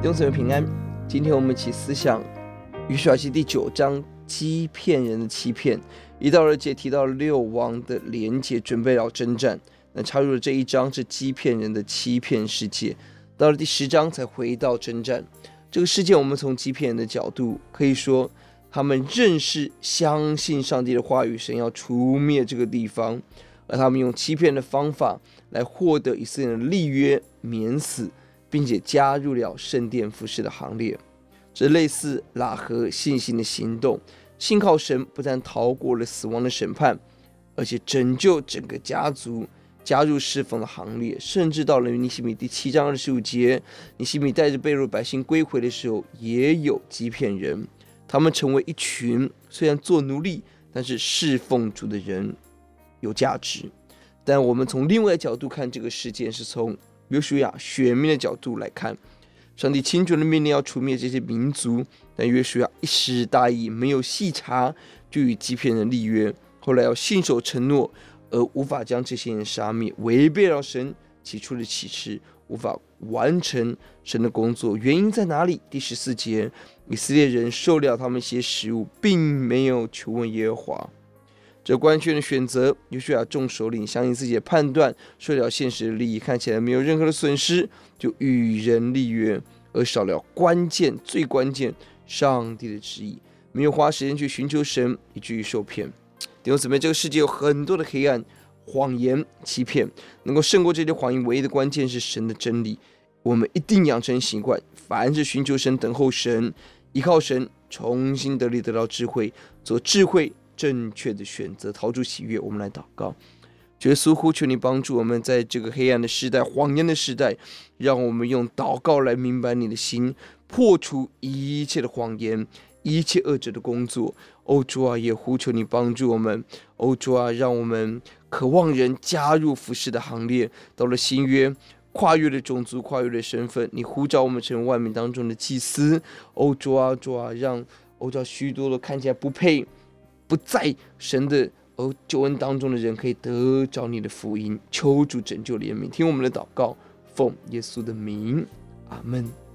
弟兄姊妹平安，今天我们一起思想约书亚记第九章欺骗人的欺骗。一到二节提到六王的连结，准备要征战。那插入了这一章是欺骗人的欺骗世界。到了第十章才回到征战。这个世界，我们从欺骗人的角度可以说，他们认识、相信上帝的话语，神要除灭这个地方，而他们用欺骗的方法来获得以色列的立约免死。并且加入了圣殿服侍的行列，这类似拉合信心的行动，信靠神不但逃过了死亡的审判，而且拯救整个家族加入侍奉的行列，甚至到了尼希米第七章二十五节，尼希米带着被掳百姓归回的时候，也有欺骗人，他们成为一群虽然做奴隶，但是侍奉主的人，有价值。但我们从另外角度看这个事件，是从。约书亚选民的角度来看，上帝清楚的命令要除灭这些民族，但约书亚一时大意，没有细查，就与欺骗人立约。后来要信守承诺，而无法将这些人杀灭，违背了神起初的启示，无法完成神的工作。原因在哪里？第十四节，以色列人受了他们一些食物，并没有求问耶和华。这官员的选择，约书亚众首领相信自己的判断，受了现实的利益，看起来没有任何的损失，就与人立约，而少了关键、最关键上帝的旨意，没有花时间去寻求神，以至于受骗。弟兄姊妹，这个世界有很多的黑暗、谎言、欺骗，能够胜过这些谎言，唯一的关键是神的真理。我们一定养成习惯，凡是寻求神、等候神、依靠神，重新得力，得到智慧，做智慧。正确的选择，逃出喜悦。我们来祷告，耶稣呼求你帮助我们，在这个黑暗的时代、谎言的时代，让我们用祷告来明白你的心，破除一切的谎言、一切恶者的工作。欧，主啊，也呼求你帮助我们。欧，主啊，让我们渴望人加入服侍的行列。到了新约，跨越了种族、跨越了身份，你呼召我们成为万民当中的祭司。欧，主啊，主啊，让欧，主许多的看起来不配。不在神的哦救恩当中的人，可以得着你的福音，求主拯救怜悯，听我们的祷告，奉耶稣的名，阿门。